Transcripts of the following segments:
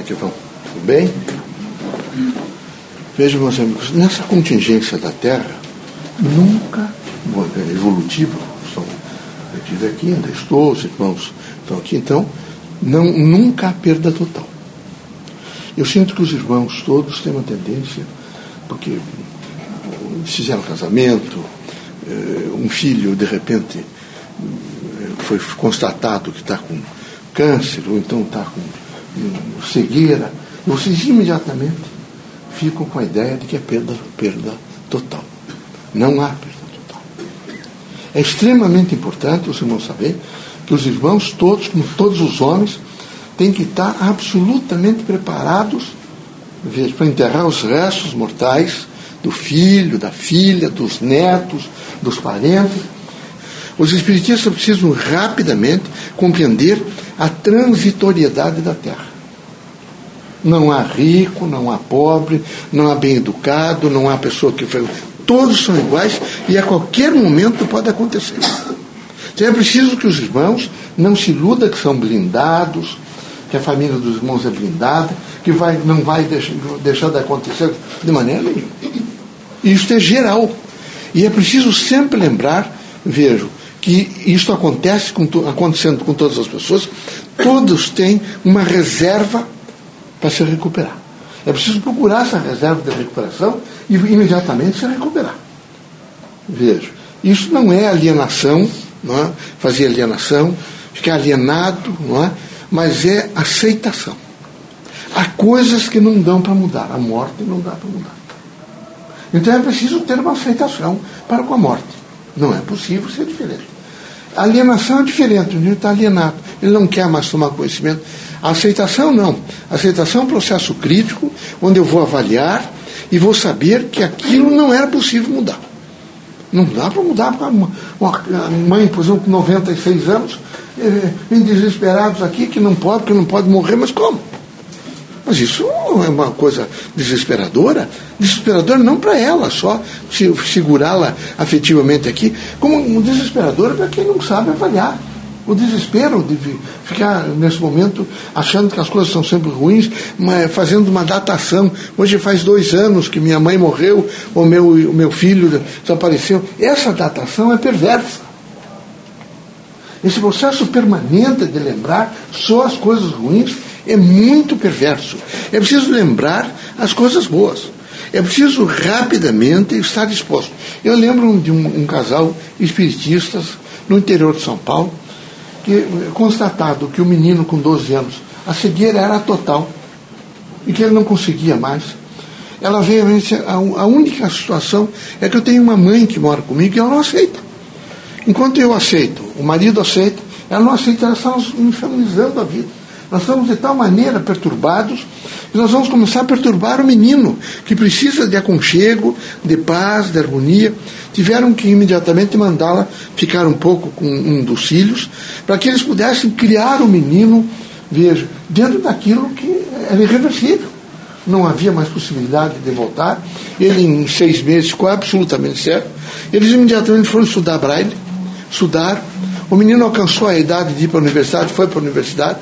Aqui vão. Tudo bem? Vejam, meus amigos, nessa contingência da Terra, nunca, é evolutiva, estou, eu estive aqui, ainda estou, os irmãos estão aqui, então, não, nunca há perda total. Eu sinto que os irmãos todos têm uma tendência, porque fizeram casamento, eh, um filho, de repente, eh, foi constatado que está com câncer, ou então está com cegueira, vocês imediatamente ficam com a ideia de que é perda, perda total. Não há perda total. É extremamente importante os irmãos saber que os irmãos todos, como todos os homens, têm que estar absolutamente preparados para enterrar os restos mortais do filho, da filha, dos netos, dos parentes. Os espiritistas precisam rapidamente compreender a transitoriedade da Terra. Não há rico, não há pobre, não há bem educado, não há pessoa que. Todos são iguais e a qualquer momento pode acontecer. Então é preciso que os irmãos não se iludam que são blindados, que a família dos irmãos é blindada, que vai, não vai deixar, deixar de acontecer de maneira nenhuma. Isso é geral. E é preciso sempre lembrar, vejo, que isso acontece com, acontecendo com todas as pessoas, todos têm uma reserva para se recuperar. É preciso procurar essa reserva de recuperação e imediatamente se recuperar. Veja, isso não é alienação, não é? fazer alienação, ficar alienado, não é? mas é aceitação. Há coisas que não dão para mudar, a morte não dá para mudar. Então é preciso ter uma aceitação para com a morte. Não é possível ser diferente. Alienação é diferente, o indivíduo está alienado, ele não quer mais tomar conhecimento. A aceitação não. A aceitação é um processo crítico, onde eu vou avaliar e vou saber que aquilo não era possível mudar. Não dá para mudar uma, uma, mãe, por exemplo, com 96 anos, eh, vem desesperados aqui, que não pode, que não pode morrer, mas como? Mas isso é uma coisa desesperadora. Desesperadora não para ela só, segurá-la afetivamente aqui, como desesperadora para quem não sabe avaliar. O desespero de ficar nesse momento achando que as coisas são sempre ruins, fazendo uma datação. Hoje faz dois anos que minha mãe morreu, ou meu, o meu filho desapareceu. Essa datação é perversa. Esse processo permanente de lembrar só as coisas ruins é muito perverso. É preciso lembrar as coisas boas. É preciso rapidamente estar disposto. Eu lembro de um, um casal espiritistas no interior de São Paulo, que constatado que o menino com 12 anos, a cegueira era total e que ele não conseguia mais. Ela veio a dizer, a, a única situação é que eu tenho uma mãe que mora comigo e ela não aceita. Enquanto eu aceito, o marido aceita, ela não aceita, ela está nos infernizando a vida. Nós estamos de tal maneira perturbados que nós vamos começar a perturbar o menino, que precisa de aconchego, de paz, de harmonia. Tiveram que imediatamente mandá-la ficar um pouco com um dos filhos, para que eles pudessem criar o menino, veja, dentro daquilo que era irreversível. Não havia mais possibilidade de voltar. Ele, em seis meses, ficou absolutamente certo. Eles imediatamente foram estudar braille, estudar. O menino alcançou a idade de ir para a universidade, foi para a universidade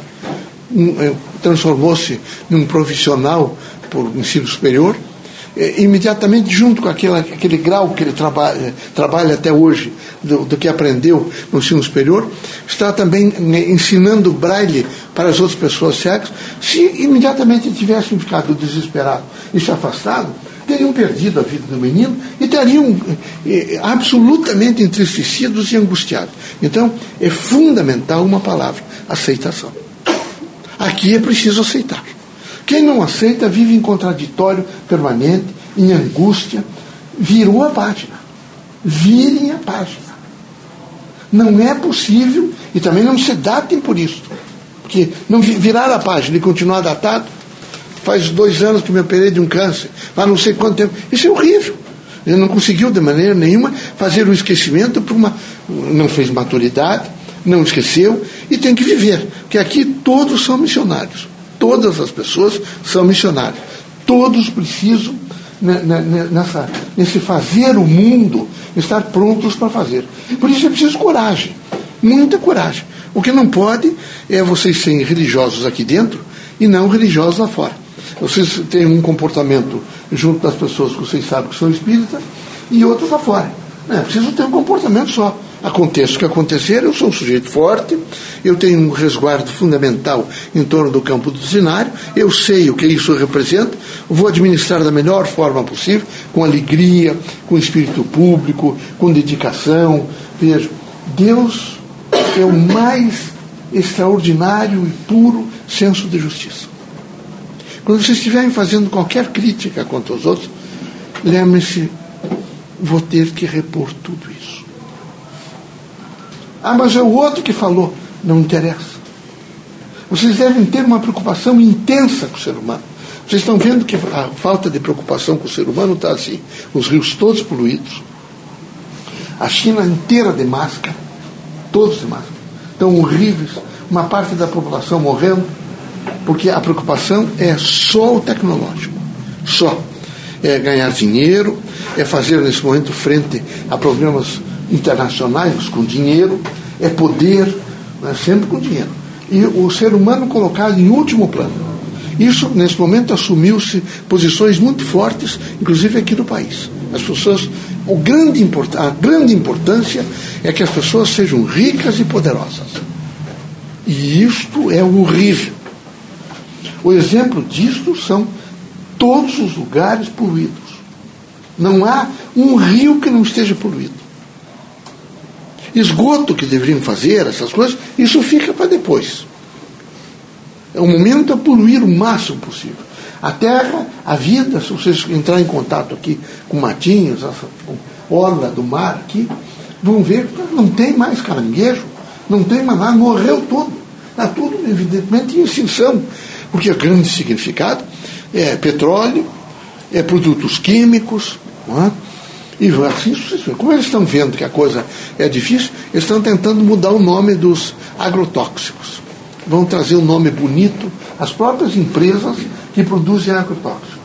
um, transformou-se num profissional por ensino superior, e, imediatamente junto com aquele, aquele grau que ele trabalha, trabalha até hoje, do, do, que aprendeu no ensino superior, está também né, ensinando braille para as outras pessoas cegas. Se imediatamente tivessem ficado desesperados e se afastado, teriam perdido a vida do menino e estariam eh, absolutamente entristecidos e angustiados. Então, é fundamental uma palavra: aceitação. Aqui é preciso aceitar. Quem não aceita vive em contraditório permanente, em angústia. Virou a página. Virem a página. Não é possível, e também não se datem por isso. Porque não virar a página e continuar datado, faz dois anos que me operei de um câncer, há não sei quanto tempo. Isso é horrível. Ele não conseguiu de maneira nenhuma fazer o esquecimento por uma. não fez maturidade, não esqueceu e tem que viver. Porque aqui todos são missionários. Todas as pessoas são missionários. Todos precisam, né, né, né, nessa, nesse fazer o mundo, estar prontos para fazer. Por isso é preciso coragem. Muita coragem. O que não pode é vocês serem religiosos aqui dentro e não religiosos lá fora. Vocês têm um comportamento junto das pessoas que vocês sabem que são espíritas e outros lá fora. É preciso ter um comportamento só. Aconteça o que acontecer, eu sou um sujeito forte, eu tenho um resguardo fundamental em torno do campo do cenário, eu sei o que isso representa, vou administrar da melhor forma possível, com alegria, com espírito público, com dedicação. Veja, Deus é o mais extraordinário e puro senso de justiça. Quando vocês estiverem fazendo qualquer crítica contra os outros, lembre-se, vou ter que repor tudo isso. Ah, mas é o outro que falou. Não interessa. Vocês devem ter uma preocupação intensa com o ser humano. Vocês estão vendo que a falta de preocupação com o ser humano está assim. Os rios todos poluídos. A China inteira de máscara. Todos de máscara. Estão horríveis. Uma parte da população morrendo porque a preocupação é só o tecnológico. Só. É ganhar dinheiro, é fazer nesse momento frente a problemas internacionais com dinheiro, é poder, né, sempre com dinheiro. E o ser humano colocado em último plano. Isso, nesse momento, assumiu-se posições muito fortes, inclusive aqui no país. As pessoas, o grande, a grande importância é que as pessoas sejam ricas e poderosas. E isto é horrível. O exemplo disto são todos os lugares poluídos. Não há um rio que não esteja poluído. Esgoto que deveriam fazer, essas coisas, isso fica para depois. O momento é poluir o máximo possível. A terra, a vida, se vocês entrarem em contato aqui com matinhos, com orla do mar aqui, vão ver que não tem mais caranguejo, não tem mais nada, morreu tudo. Está tudo, evidentemente, em extinção porque o grande significado é petróleo, é produtos químicos, é? E assim. Como eles estão vendo que a coisa é difícil, eles estão tentando mudar o nome dos agrotóxicos. Vão trazer um nome bonito às próprias empresas que produzem agrotóxicos.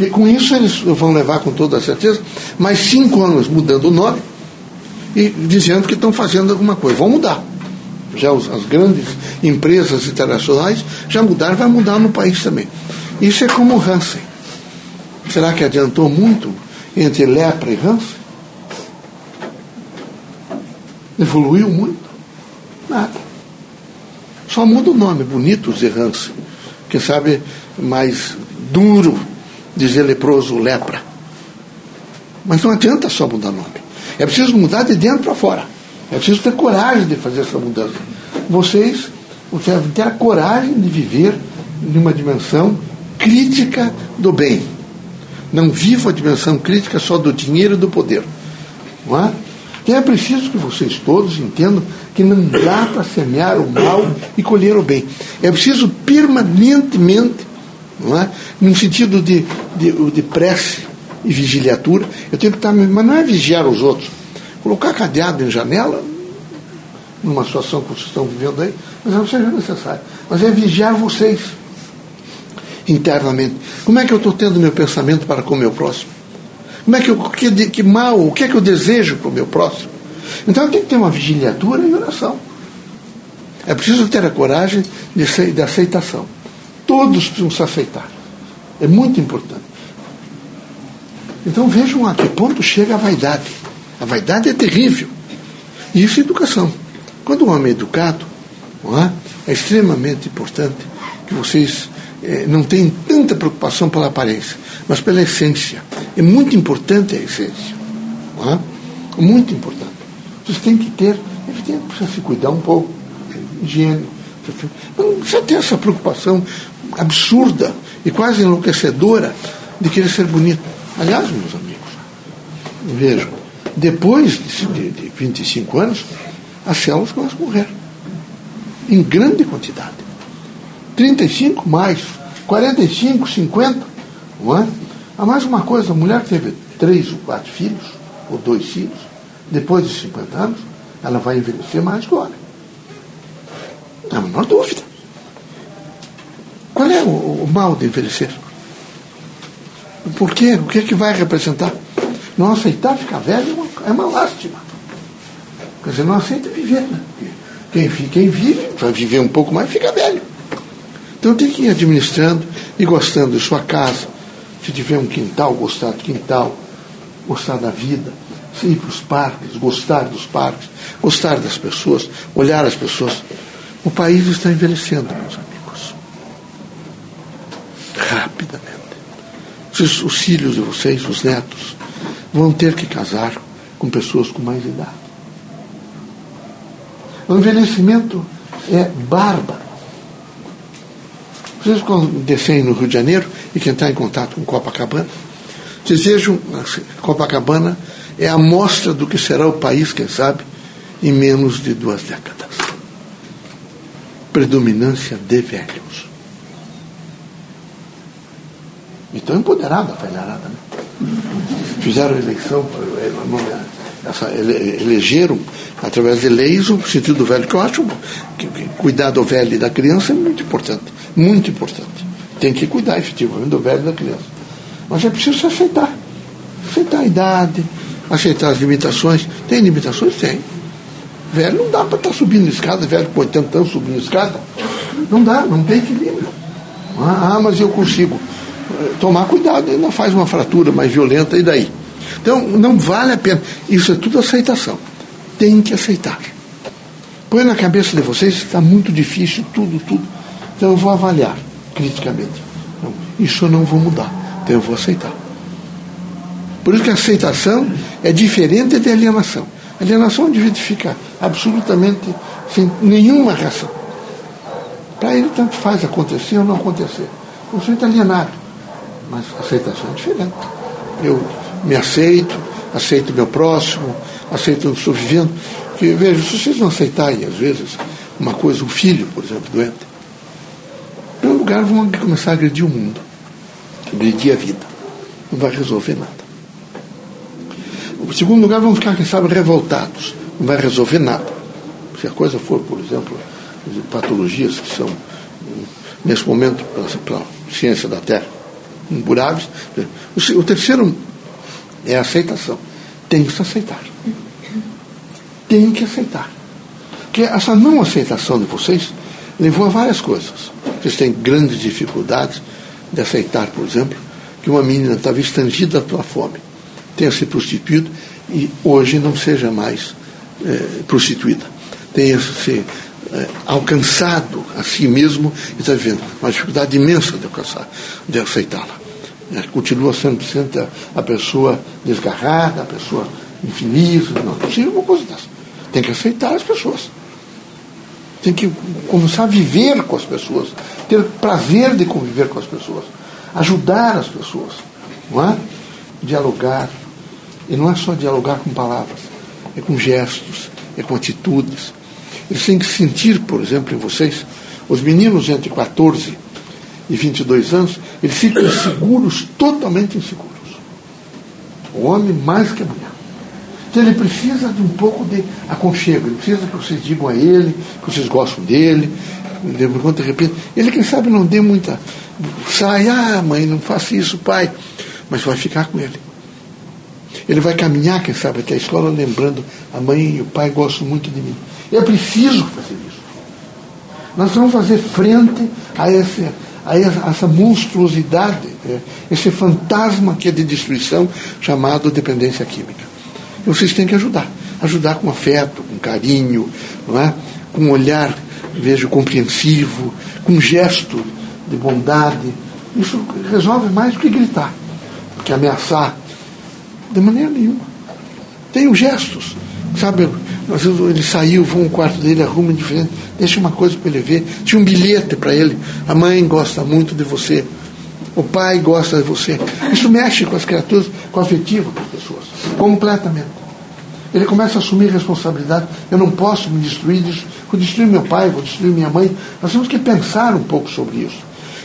E com isso eles vão levar com toda certeza mais cinco anos mudando o nome e dizendo que estão fazendo alguma coisa. Vão mudar já as grandes empresas internacionais já mudaram, vai mudar no país também. Isso é como o Hansen. Será que adiantou muito entre lepra e Hansen? Evoluiu muito? Nada. Só muda o nome, bonito dizer Hansen. Quem sabe mais duro dizer leproso lepra. Mas não adianta só mudar nome. É preciso mudar de dentro para fora. É preciso ter coragem de fazer essa mudança. Vocês devem ter a coragem de viver numa dimensão crítica do bem. Não vivam a dimensão crítica só do dinheiro e do poder. Não é? Então é preciso que vocês todos entendam que não dá para semear o mal e colher o bem. É preciso permanentemente, não é? num sentido de, de, de prece e vigiliatura, eu tenho que estar. Mas não é vigiar os outros Colocar cadeado em janela, numa situação que vocês estão vivendo aí, mas não seja necessário. Mas é vigiar vocês internamente. Como é que eu estou tendo meu pensamento para com o meu próximo? Como é que, eu, que, que mal, o que é que eu desejo para o meu próximo? Então eu tenho que ter uma vigiliatura e oração. É preciso ter a coragem de, de aceitação. Todos precisam se aceitar. É muito importante. Então vejam a que ponto chega a vaidade. A vaidade é terrível. E isso é educação. Quando um homem é educado, é? é extremamente importante que vocês não tenham tanta preocupação pela aparência, mas pela essência. É muito importante a essência. É? Muito importante. Vocês têm que ter, evidentemente, precisa se cuidar um pouco, higiene. Precisa ter essa preocupação absurda e quase enlouquecedora de querer ser bonito. Aliás, meus amigos, vejam, depois de, de 25 anos, as células começam a morrer. Em grande quantidade. 35 mais, 45, 50. Não é? Há mais uma coisa, a mulher que teve três ou quatro filhos, ou dois filhos, depois de 50 anos, ela vai envelhecer mais que o homem. Não há a menor dúvida. Qual é o, o mal de envelhecer? Por quê? O que é que vai representar? Não aceitar ficar velho é uma, é uma lástima. Quer dizer, não aceita viver. Né? Quem, quem vive, vai viver um pouco mais, fica velho. Então tem que ir administrando e gostando de sua casa. Se tiver um quintal, gostar do quintal, gostar da vida, ir para os parques, gostar dos parques, gostar das pessoas, olhar as pessoas. O país está envelhecendo, meus amigos. Rapidamente. Os, os filhos de vocês, os netos, vão ter que casar com pessoas com mais idade. O envelhecimento é bárbaro. Vocês, quando descerem no Rio de Janeiro e quem está em contato com Copacabana, vocês vejam, assim, Copacabana é a mostra do que será o país, quem sabe, em menos de duas décadas. Predominância de velhos. Então empoderada velharada, né? Fizeram eleição, essa, elegeram através de leis o sentido do velho, que eu acho que, que cuidar do velho e da criança é muito importante. Muito importante. Tem que cuidar efetivamente do velho da criança. Mas é preciso se aceitar. Aceitar a idade, aceitar as limitações. Tem limitações? Tem. Velho não dá para estar tá subindo escada, velho com 80 anos subindo escada. Não dá, não tem equilíbrio. Ah, mas eu consigo. Tomar cuidado, ele não faz uma fratura mais violenta, e daí? Então, não vale a pena. Isso é tudo aceitação. Tem que aceitar. Põe na cabeça de vocês, está muito difícil, tudo, tudo. Então eu vou avaliar criticamente. Não, isso eu não vou mudar. Então eu vou aceitar. Por isso que a aceitação é diferente de alienação. A alienação é de fica absolutamente sem nenhuma reação. Para ele tanto faz acontecer ou não acontecer. O sujeito é alienado. Mas a aceitação é diferente. Eu me aceito, aceito meu próximo, aceito onde estou vivendo. Porque, veja, se vocês não aceitarem, às vezes, uma coisa, um filho, por exemplo, doente, lugar vão começar a agredir o mundo, agredir a vida. Não vai resolver nada. Em segundo lugar, vão ficar, quem sabe, revoltados. Não vai resolver nada. Se a coisa for, por exemplo, patologias que são, nesse momento, pela, ciência da Terra, incuráveis. O, terceiro é a aceitação. Tem que se aceitar. Tem que aceitar. Porque essa não aceitação de vocês levou a várias coisas. Vocês têm grandes dificuldades de aceitar, por exemplo, que uma menina estava estangida pela fome tenha se prostituído e hoje não seja mais é, prostituída. Tenha se é, alcançado a si mesmo e está vivendo uma dificuldade imensa de alcançar, de aceitá-la. É, continua sendo sempre a, a, pessoa desgarrada, a pessoa infeliz, não possível uma coisa dessa. Tem que aceitar as pessoas. Tem que começar a viver com as pessoas, ter prazer de conviver com as pessoas, ajudar as pessoas, não é? dialogar, e não é só dialogar com palavras, é com gestos, é com atitudes. Eles têm que sentir, por exemplo, em vocês, os meninos entre 14 e 22 anos, eles ficam inseguros, totalmente inseguros. O homem mais que a mulher. Então ele precisa de um pouco de aconchego, ele precisa que vocês digam a ele que vocês gostam dele, de repente, ele quem sabe não dê muita. Sai, ah mãe, não faça isso, pai, mas vai ficar com ele. Ele vai caminhar, quem sabe, até a escola, lembrando: a mãe e o pai gostam muito de mim. É preciso fazer isso. Nós vamos fazer frente a, esse, a essa monstruosidade, é, esse fantasma que é de destruição, chamado dependência química. Vocês têm que ajudar. Ajudar com afeto, com carinho, não é? com um olhar, vejo, compreensivo, com um gesto de bondade. Isso resolve mais do que gritar, que ameaçar de maneira nenhuma. Tenho gestos. Sabe, às vezes ele saiu, vou um quarto dele, arruma diferente, deixa uma coisa para ele ver. Tinha um bilhete para ele. A mãe gosta muito de você. O pai gosta de você. Isso mexe com as criaturas, com o afetivo das pessoas. Completamente. Ele começa a assumir responsabilidade. Eu não posso me destruir disso. Vou destruir meu pai, vou destruir minha mãe. Nós temos que pensar um pouco sobre isso.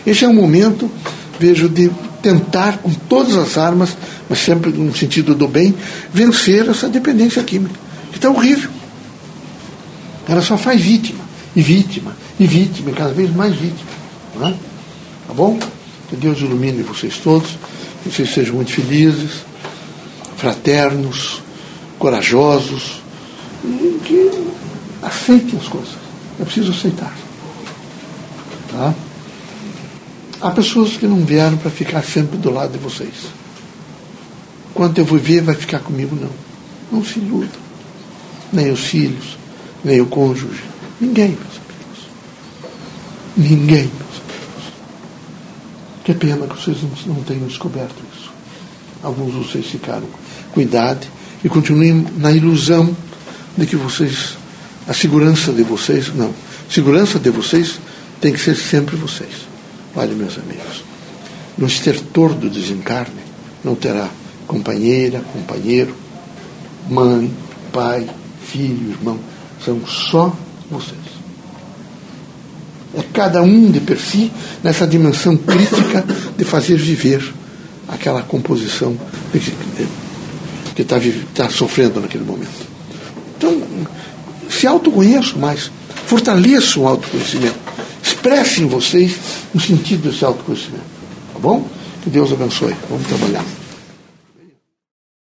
Esse é um momento, vejo, de tentar com todas as armas, mas sempre no sentido do bem, vencer essa dependência química, que está horrível. Ela só faz vítima, e vítima, e vítima, e cada vez mais vítima. É? Tá bom? Que Deus ilumine vocês todos, que vocês sejam muito felizes, fraternos, corajosos, e que aceitem as coisas. É preciso aceitar. Tá? Há pessoas que não vieram para ficar sempre do lado de vocês. Quando eu viver, vai ficar comigo, não. Não se iludam. Nem os filhos, nem o cônjuge. Ninguém, meus amigos. Ninguém, meus amigos. Que pena que vocês não tenham descoberto isso. Alguns de vocês ficaram com idade e continuem na ilusão de que vocês, a segurança de vocês, não, segurança de vocês tem que ser sempre vocês. Olha, meus amigos, no estertor do desencarne não terá companheira, companheiro, mãe, pai, filho, irmão. São só vocês. É cada um de per si nessa dimensão crítica de fazer viver aquela composição que está tá sofrendo naquele momento. Então, se autoconheçam mais, fortaleçam o autoconhecimento expresse em vocês o sentido desse autoconhecimento. Tá bom? Que Deus abençoe. Vamos trabalhar.